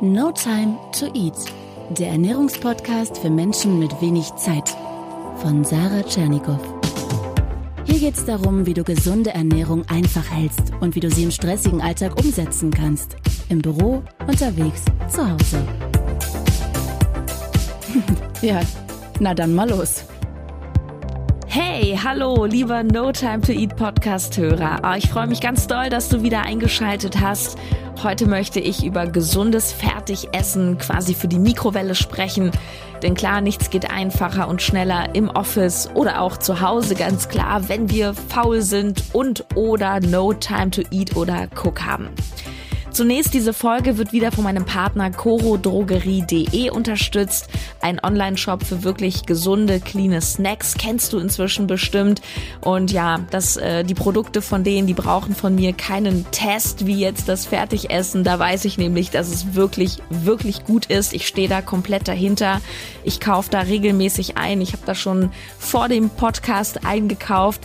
No Time to Eat, der Ernährungspodcast für Menschen mit wenig Zeit von Sarah Tschernikow. Hier geht es darum, wie du gesunde Ernährung einfach hältst und wie du sie im stressigen Alltag umsetzen kannst. Im Büro, unterwegs, zu Hause. ja, na dann mal los. Hey, hallo, lieber No Time to Eat Podcast-Hörer. Ah, ich freue mich ganz doll, dass du wieder eingeschaltet hast. Heute möchte ich über gesundes Fertigessen quasi für die Mikrowelle sprechen. Denn klar, nichts geht einfacher und schneller im Office oder auch zu Hause, ganz klar, wenn wir faul sind und oder No Time to Eat oder Cook haben. Zunächst, diese Folge wird wieder von meinem Partner corodrogerie.de unterstützt. Ein Online-Shop für wirklich gesunde, cleane Snacks. Kennst du inzwischen bestimmt. Und ja, das, äh, die Produkte von denen, die brauchen von mir keinen Test wie jetzt das Fertigessen. Da weiß ich nämlich, dass es wirklich, wirklich gut ist. Ich stehe da komplett dahinter. Ich kaufe da regelmäßig ein. Ich habe da schon vor dem Podcast eingekauft.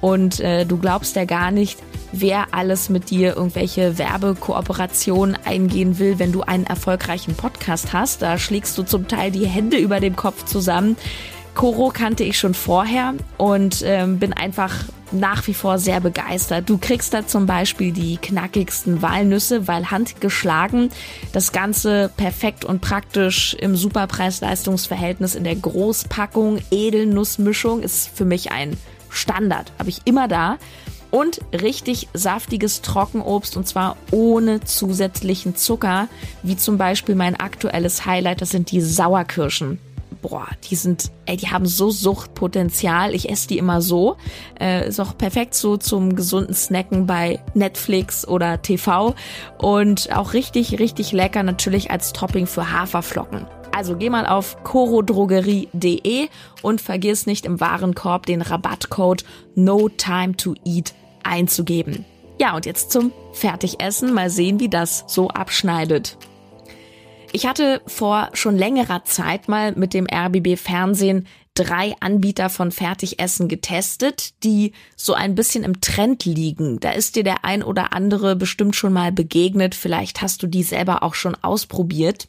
Und äh, du glaubst ja gar nicht, wer alles mit dir irgendwelche Werbekooperationen eingehen will, wenn du einen erfolgreichen Podcast hast. Da schlägst du zum Teil die Hände über dem Kopf zusammen. Koro kannte ich schon vorher und ähm, bin einfach nach wie vor sehr begeistert. Du kriegst da zum Beispiel die knackigsten Walnüsse, weil handgeschlagen. Das Ganze perfekt und praktisch im Superpreis-Leistungsverhältnis in der Großpackung. Edelnussmischung ist für mich ein Standard. Habe ich immer da und richtig saftiges Trockenobst und zwar ohne zusätzlichen Zucker, wie zum Beispiel mein aktuelles Highlight, das sind die Sauerkirschen. Boah, die sind, ey, die haben so Suchtpotenzial. Ich esse die immer so. Äh, ist auch perfekt so zum gesunden Snacken bei Netflix oder TV. Und auch richtig, richtig lecker natürlich als Topping für Haferflocken. Also geh mal auf corodrogerie.de und vergiss nicht im Warenkorb den Rabattcode No Time to Eat einzugeben. Ja, und jetzt zum Fertigessen. Mal sehen, wie das so abschneidet. Ich hatte vor schon längerer Zeit mal mit dem RBB Fernsehen drei Anbieter von Fertigessen getestet, die so ein bisschen im Trend liegen. Da ist dir der ein oder andere bestimmt schon mal begegnet. Vielleicht hast du die selber auch schon ausprobiert.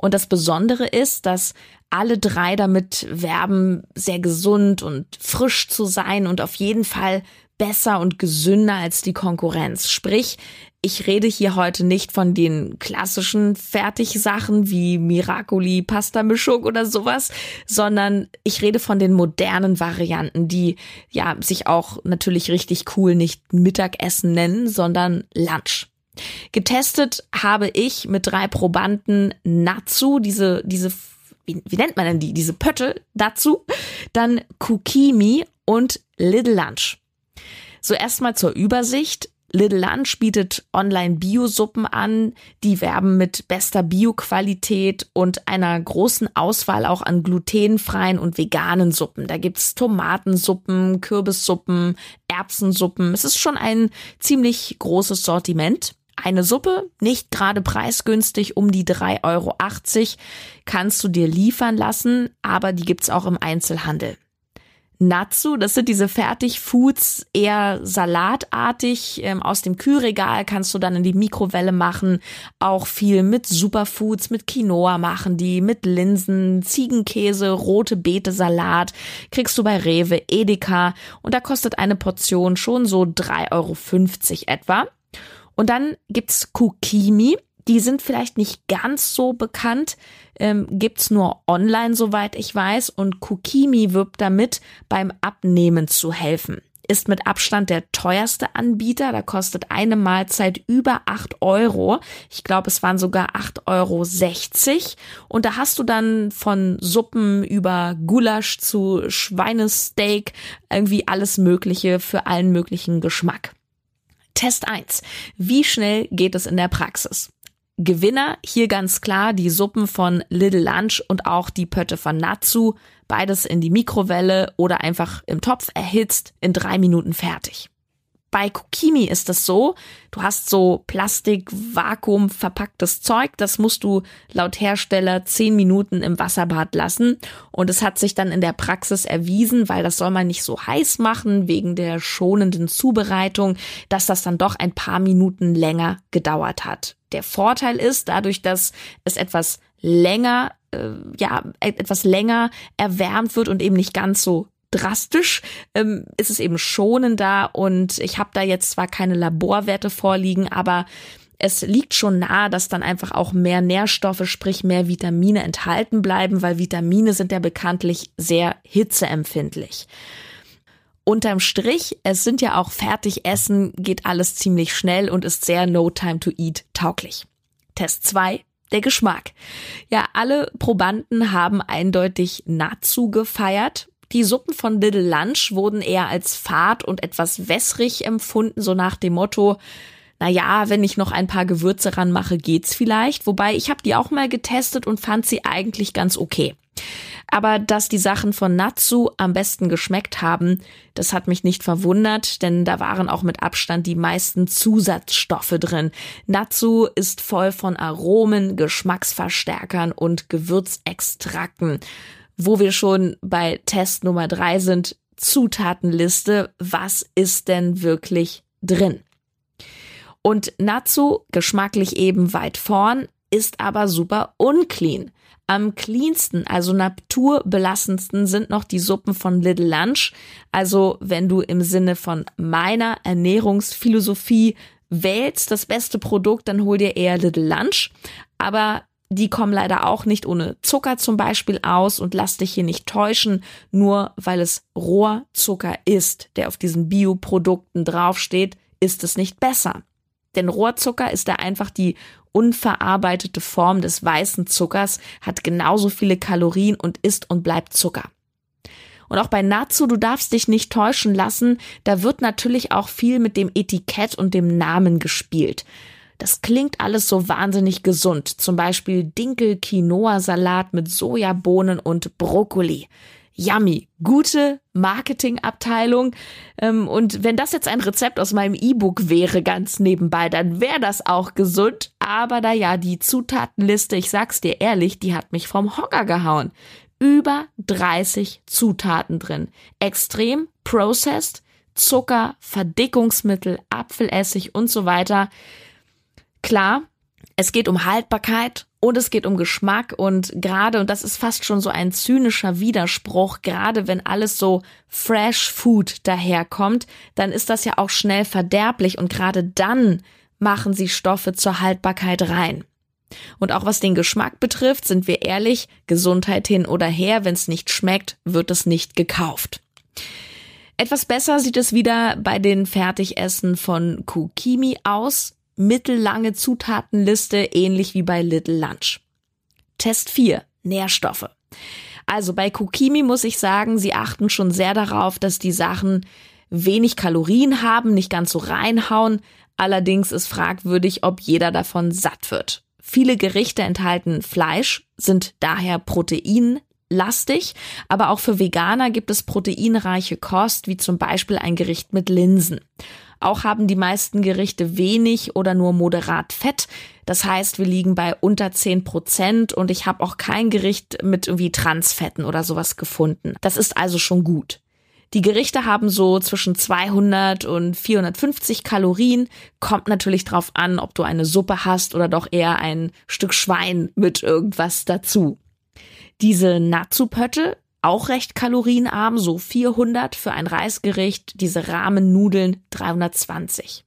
Und das Besondere ist, dass alle drei damit werben, sehr gesund und frisch zu sein und auf jeden Fall besser und gesünder als die Konkurrenz. Sprich, ich rede hier heute nicht von den klassischen Fertigsachen wie Miracoli, Pasta-Mischung oder sowas, sondern ich rede von den modernen Varianten, die ja sich auch natürlich richtig cool nicht Mittagessen nennen, sondern Lunch. Getestet habe ich mit drei Probanden Natsu, diese, diese, wie, wie nennt man denn die? Diese Pötte dazu, dann Kukimi und Little Lunch. So erstmal zur Übersicht. Little Lunch bietet online Biosuppen an, die werben mit bester Bioqualität und einer großen Auswahl auch an glutenfreien und veganen Suppen. Da gibt's Tomatensuppen, Kürbissuppen, Erbsensuppen. Es ist schon ein ziemlich großes Sortiment. Eine Suppe, nicht gerade preisgünstig, um die 3,80 Euro, kannst du dir liefern lassen, aber die gibt's auch im Einzelhandel. Natsu, das sind diese Fertigfoods, eher salatartig. Ähm, aus dem Kühlregal kannst du dann in die Mikrowelle machen. Auch viel mit Superfoods, mit Quinoa machen die, mit Linsen, Ziegenkäse, rote Beete Salat. Kriegst du bei Rewe, Edeka. Und da kostet eine Portion schon so 3,50 Euro etwa. Und dann gibt's Kukimi. Die sind vielleicht nicht ganz so bekannt, ähm, gibt's nur online, soweit ich weiß. Und Kukimi wirbt damit, beim Abnehmen zu helfen. Ist mit Abstand der teuerste Anbieter. Da kostet eine Mahlzeit über acht Euro. Ich glaube, es waren sogar acht Euro. sechzig. Und da hast du dann von Suppen über Gulasch zu Schweinesteak irgendwie alles Mögliche für allen möglichen Geschmack. Test 1. Wie schnell geht es in der Praxis? Gewinner hier ganz klar die Suppen von Little Lunch und auch die Pötte von Natsu. Beides in die Mikrowelle oder einfach im Topf erhitzt, in drei Minuten fertig. Bei Kokimi ist es so, du hast so Plastik, Vakuum verpacktes Zeug, das musst du laut Hersteller zehn Minuten im Wasserbad lassen. Und es hat sich dann in der Praxis erwiesen, weil das soll man nicht so heiß machen, wegen der schonenden Zubereitung, dass das dann doch ein paar Minuten länger gedauert hat. Der Vorteil ist, dadurch, dass es etwas länger, äh, ja, etwas länger erwärmt wird und eben nicht ganz so drastisch, ähm, ist es eben schonender und ich habe da jetzt zwar keine Laborwerte vorliegen, aber es liegt schon nahe, dass dann einfach auch mehr Nährstoffe, sprich mehr Vitamine enthalten bleiben, weil Vitamine sind ja bekanntlich sehr hitzeempfindlich. Unterm Strich, es sind ja auch Fertigessen, geht alles ziemlich schnell und ist sehr No Time to Eat tauglich. Test 2, der Geschmack. Ja, alle Probanden haben eindeutig Natsu gefeiert die Suppen von Little Lunch wurden eher als fad und etwas wässrig empfunden, so nach dem Motto, na ja, wenn ich noch ein paar Gewürze ranmache, geht's vielleicht. Wobei ich habe die auch mal getestet und fand sie eigentlich ganz okay. Aber dass die Sachen von Natsu am besten geschmeckt haben, das hat mich nicht verwundert, denn da waren auch mit Abstand die meisten Zusatzstoffe drin. Natsu ist voll von Aromen, Geschmacksverstärkern und Gewürzextrakten wo wir schon bei Test Nummer drei sind, Zutatenliste, was ist denn wirklich drin? Und Natsu, geschmacklich eben weit vorn, ist aber super unclean. Am cleansten, also naturbelassensten sind noch die Suppen von Little Lunch. Also wenn du im Sinne von meiner Ernährungsphilosophie wählst das beste Produkt, dann hol dir eher Little Lunch. Aber die kommen leider auch nicht ohne Zucker zum Beispiel aus und lass dich hier nicht täuschen, nur weil es Rohrzucker ist, der auf diesen Bioprodukten draufsteht, ist es nicht besser. Denn Rohrzucker ist da einfach die unverarbeitete Form des weißen Zuckers, hat genauso viele Kalorien und ist und bleibt Zucker. Und auch bei Natsu, du darfst dich nicht täuschen lassen, da wird natürlich auch viel mit dem Etikett und dem Namen gespielt. Das klingt alles so wahnsinnig gesund. Zum Beispiel Dinkel-Quinoa-Salat mit Sojabohnen und Brokkoli. Yummy. Gute Marketingabteilung. Ähm, und wenn das jetzt ein Rezept aus meinem E-Book wäre, ganz nebenbei, dann wäre das auch gesund. Aber da ja, die Zutatenliste, ich sag's dir ehrlich, die hat mich vom Hocker gehauen. Über 30 Zutaten drin. Extrem processed, Zucker, Verdickungsmittel, Apfelessig und so weiter. Klar, es geht um Haltbarkeit und es geht um Geschmack und gerade, und das ist fast schon so ein zynischer Widerspruch, gerade wenn alles so Fresh Food daherkommt, dann ist das ja auch schnell verderblich und gerade dann machen sie Stoffe zur Haltbarkeit rein. Und auch was den Geschmack betrifft, sind wir ehrlich, Gesundheit hin oder her, wenn es nicht schmeckt, wird es nicht gekauft. Etwas besser sieht es wieder bei den Fertigessen von Kukimi aus mittellange Zutatenliste, ähnlich wie bei Little Lunch. Test 4. Nährstoffe. Also bei Kokimi muss ich sagen, sie achten schon sehr darauf, dass die Sachen wenig Kalorien haben, nicht ganz so reinhauen. Allerdings ist fragwürdig, ob jeder davon satt wird. Viele Gerichte enthalten Fleisch, sind daher proteinlastig, aber auch für Veganer gibt es proteinreiche Kost, wie zum Beispiel ein Gericht mit Linsen. Auch haben die meisten Gerichte wenig oder nur moderat Fett. Das heißt, wir liegen bei unter 10 Prozent und ich habe auch kein Gericht mit irgendwie Transfetten oder sowas gefunden. Das ist also schon gut. Die Gerichte haben so zwischen 200 und 450 Kalorien. Kommt natürlich drauf an, ob du eine Suppe hast oder doch eher ein Stück Schwein mit irgendwas dazu. Diese Natsu-Pötte auch recht kalorienarm, so 400 für ein Reisgericht, diese Rahmennudeln 320.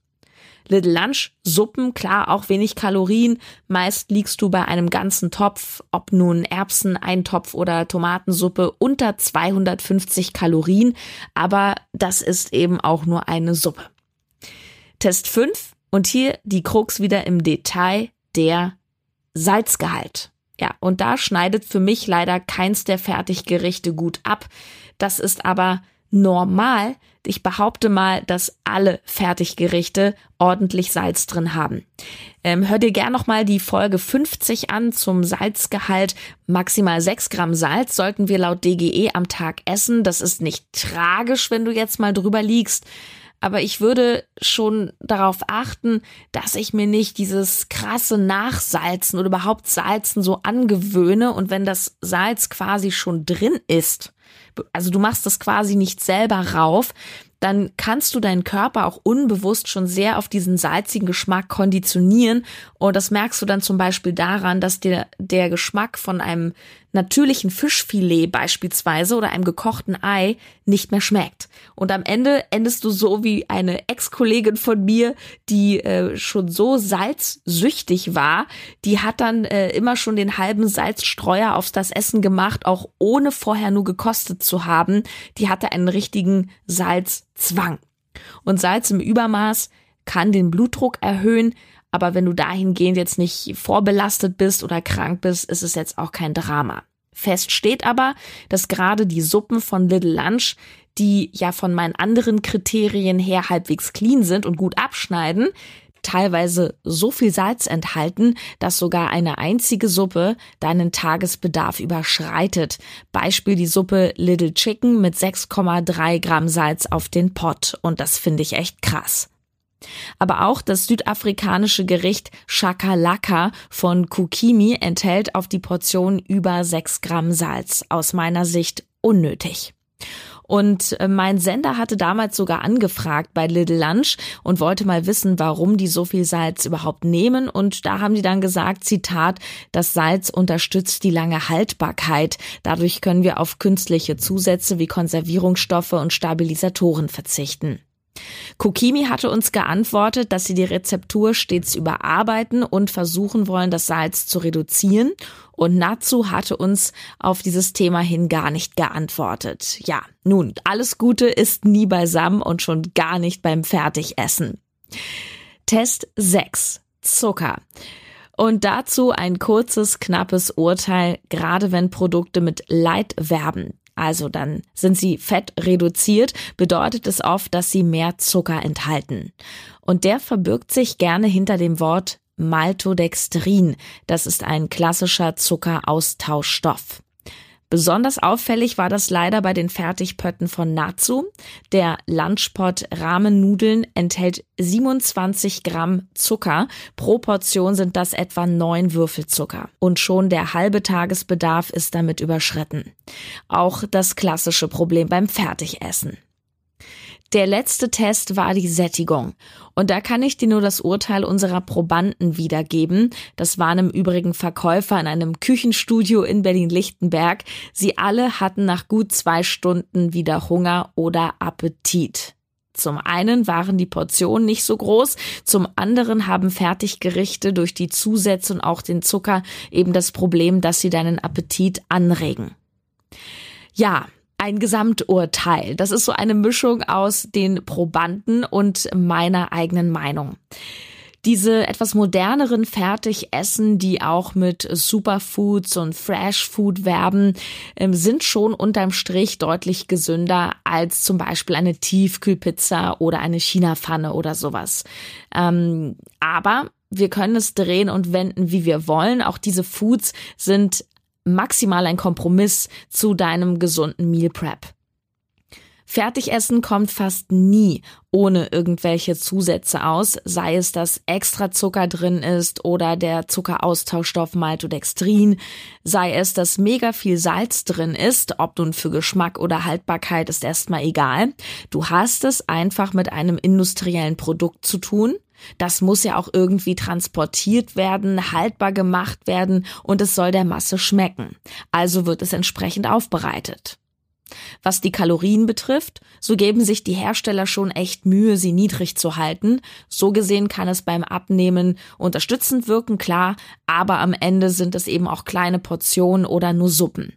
Little Lunch, Suppen, klar, auch wenig Kalorien. Meist liegst du bei einem ganzen Topf, ob nun Erbsen, Eintopf oder Tomatensuppe, unter 250 Kalorien. Aber das ist eben auch nur eine Suppe. Test 5 und hier die Krux wieder im Detail, der Salzgehalt. Ja, und da schneidet für mich leider keins der Fertiggerichte gut ab. Das ist aber normal. Ich behaupte mal, dass alle Fertiggerichte ordentlich Salz drin haben. Ähm, hör dir gern nochmal die Folge 50 an zum Salzgehalt. Maximal 6 Gramm Salz sollten wir laut DGE am Tag essen. Das ist nicht tragisch, wenn du jetzt mal drüber liegst. Aber ich würde schon darauf achten, dass ich mir nicht dieses krasse Nachsalzen oder überhaupt Salzen so angewöhne. Und wenn das Salz quasi schon drin ist, also du machst das quasi nicht selber rauf, dann kannst du deinen Körper auch unbewusst schon sehr auf diesen salzigen Geschmack konditionieren. Und das merkst du dann zum Beispiel daran, dass dir der Geschmack von einem natürlichen Fischfilet beispielsweise oder einem gekochten Ei nicht mehr schmeckt. Und am Ende endest du so wie eine Ex-Kollegin von mir, die äh, schon so salzsüchtig war, die hat dann äh, immer schon den halben Salzstreuer aufs das Essen gemacht, auch ohne vorher nur gekostet zu haben. Die hatte einen richtigen Salzzwang. Und Salz im Übermaß kann den Blutdruck erhöhen, aber wenn du dahingehend jetzt nicht vorbelastet bist oder krank bist, ist es jetzt auch kein Drama. Fest steht aber, dass gerade die Suppen von Little Lunch, die ja von meinen anderen Kriterien her halbwegs clean sind und gut abschneiden, teilweise so viel Salz enthalten, dass sogar eine einzige Suppe deinen Tagesbedarf überschreitet. Beispiel die Suppe Little Chicken mit 6,3 Gramm Salz auf den Pot. Und das finde ich echt krass. Aber auch das südafrikanische Gericht Shakalaka von Kukimi enthält auf die Portion über 6 Gramm Salz. Aus meiner Sicht unnötig. Und äh, mein Sender hatte damals sogar angefragt bei Little Lunch und wollte mal wissen, warum die so viel Salz überhaupt nehmen. Und da haben die dann gesagt, Zitat, das Salz unterstützt die lange Haltbarkeit. Dadurch können wir auf künstliche Zusätze wie Konservierungsstoffe und Stabilisatoren verzichten. Kokimi hatte uns geantwortet, dass sie die Rezeptur stets überarbeiten und versuchen wollen, das Salz zu reduzieren. Und Natsu hatte uns auf dieses Thema hin gar nicht geantwortet. Ja, nun, alles Gute ist nie beisammen und schon gar nicht beim Fertigessen. Test 6. Zucker. Und dazu ein kurzes, knappes Urteil, gerade wenn Produkte mit Leitverben also dann sind sie fett reduziert, bedeutet es oft, dass sie mehr Zucker enthalten. Und der verbirgt sich gerne hinter dem Wort Maltodextrin. Das ist ein klassischer Zuckeraustauschstoff. Besonders auffällig war das leider bei den Fertigpötten von Natsu. Der Lunchpot Rahmennudeln enthält 27 Gramm Zucker. Pro Portion sind das etwa neun Würfelzucker. Und schon der halbe Tagesbedarf ist damit überschritten. Auch das klassische Problem beim Fertigessen. Der letzte Test war die Sättigung. Und da kann ich dir nur das Urteil unserer Probanden wiedergeben. Das waren im Übrigen Verkäufer in einem Küchenstudio in Berlin-Lichtenberg. Sie alle hatten nach gut zwei Stunden wieder Hunger oder Appetit. Zum einen waren die Portionen nicht so groß, zum anderen haben Fertiggerichte durch die Zusätze und auch den Zucker eben das Problem, dass sie deinen Appetit anregen. Ja, ein Gesamturteil. Das ist so eine Mischung aus den Probanden und meiner eigenen Meinung. Diese etwas moderneren Fertigessen, die auch mit Superfoods und Fresh Food werben, ähm, sind schon unterm Strich deutlich gesünder als zum Beispiel eine Tiefkühlpizza oder eine China-Pfanne oder sowas. Ähm, aber wir können es drehen und wenden, wie wir wollen. Auch diese Foods sind maximal ein Kompromiss zu deinem gesunden Meal Prep. Fertigessen kommt fast nie ohne irgendwelche Zusätze aus, sei es, dass extra Zucker drin ist oder der Zuckeraustauschstoff Maltodextrin, sei es, dass mega viel Salz drin ist, ob nun für Geschmack oder Haltbarkeit ist erstmal egal. Du hast es einfach mit einem industriellen Produkt zu tun das muss ja auch irgendwie transportiert werden, haltbar gemacht werden und es soll der Masse schmecken. Also wird es entsprechend aufbereitet. Was die Kalorien betrifft, so geben sich die Hersteller schon echt Mühe, sie niedrig zu halten. So gesehen kann es beim Abnehmen unterstützend wirken, klar, aber am Ende sind es eben auch kleine Portionen oder nur Suppen.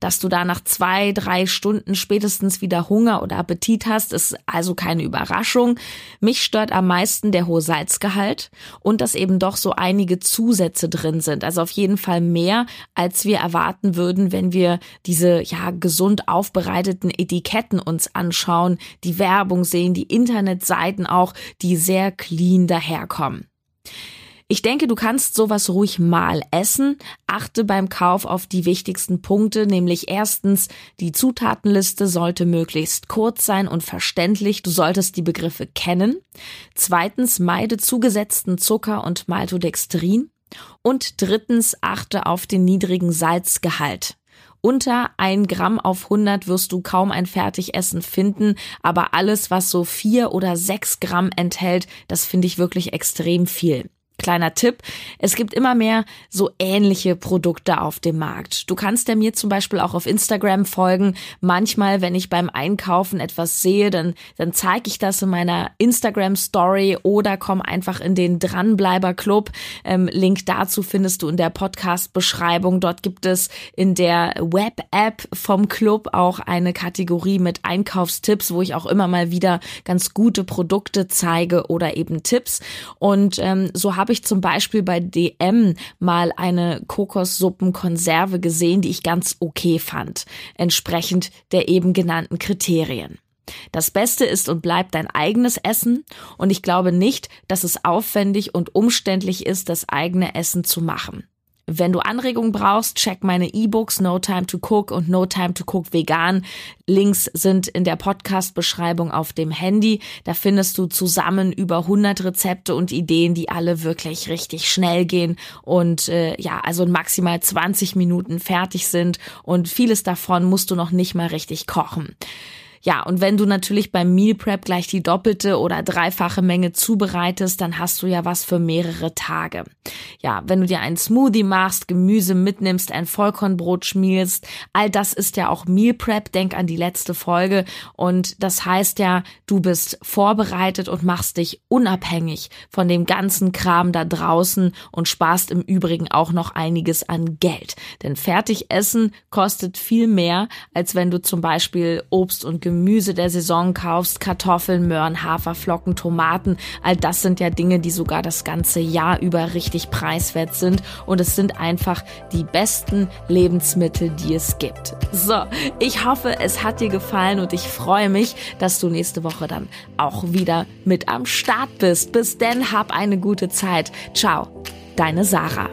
Dass du da nach zwei, drei Stunden spätestens wieder Hunger oder Appetit hast, ist also keine Überraschung. Mich stört am meisten der hohe Salzgehalt und dass eben doch so einige Zusätze drin sind. Also auf jeden Fall mehr, als wir erwarten würden, wenn wir diese ja gesund aufbereiteten Etiketten uns anschauen, die Werbung sehen, die Internetseiten auch, die sehr clean daherkommen. Ich denke, du kannst sowas ruhig mal essen. Achte beim Kauf auf die wichtigsten Punkte, nämlich erstens, die Zutatenliste sollte möglichst kurz sein und verständlich. Du solltest die Begriffe kennen. Zweitens, meide zugesetzten Zucker und Maltodextrin. Und drittens, achte auf den niedrigen Salzgehalt. Unter ein Gramm auf 100 wirst du kaum ein Fertigessen finden, aber alles, was so vier oder sechs Gramm enthält, das finde ich wirklich extrem viel. Kleiner Tipp, es gibt immer mehr so ähnliche Produkte auf dem Markt. Du kannst ja mir zum Beispiel auch auf Instagram folgen. Manchmal, wenn ich beim Einkaufen etwas sehe, dann, dann zeige ich das in meiner Instagram Story oder komm einfach in den Dranbleiber Club. Ähm, Link dazu findest du in der Podcast-Beschreibung. Dort gibt es in der Web-App vom Club auch eine Kategorie mit Einkaufstipps, wo ich auch immer mal wieder ganz gute Produkte zeige oder eben Tipps. Und ähm, so habe ich zum Beispiel bei DM mal eine Kokossuppenkonserve gesehen, die ich ganz okay fand, entsprechend der eben genannten Kriterien. Das Beste ist und bleibt dein eigenes Essen und ich glaube nicht, dass es aufwendig und umständlich ist, das eigene Essen zu machen. Wenn du Anregungen brauchst, check meine E-Books No Time to Cook und No Time to Cook Vegan. Links sind in der Podcast-Beschreibung auf dem Handy. Da findest du zusammen über 100 Rezepte und Ideen, die alle wirklich richtig schnell gehen und äh, ja, also maximal 20 Minuten fertig sind und vieles davon musst du noch nicht mal richtig kochen. Ja, und wenn du natürlich beim Meal Prep gleich die doppelte oder dreifache Menge zubereitest, dann hast du ja was für mehrere Tage. Ja, wenn du dir einen Smoothie machst, Gemüse mitnimmst, ein Vollkornbrot schmierst, all das ist ja auch Meal Prep. Denk an die letzte Folge. Und das heißt ja, du bist vorbereitet und machst dich unabhängig von dem ganzen Kram da draußen und sparst im Übrigen auch noch einiges an Geld. Denn fertig essen kostet viel mehr, als wenn du zum Beispiel Obst und Gemüse Gemüse der Saison kaufst, Kartoffeln, Möhren, Haferflocken, Tomaten, all das sind ja Dinge, die sogar das ganze Jahr über richtig preiswert sind und es sind einfach die besten Lebensmittel, die es gibt. So, ich hoffe, es hat dir gefallen und ich freue mich, dass du nächste Woche dann auch wieder mit am Start bist. Bis denn, hab eine gute Zeit. Ciao, deine Sarah.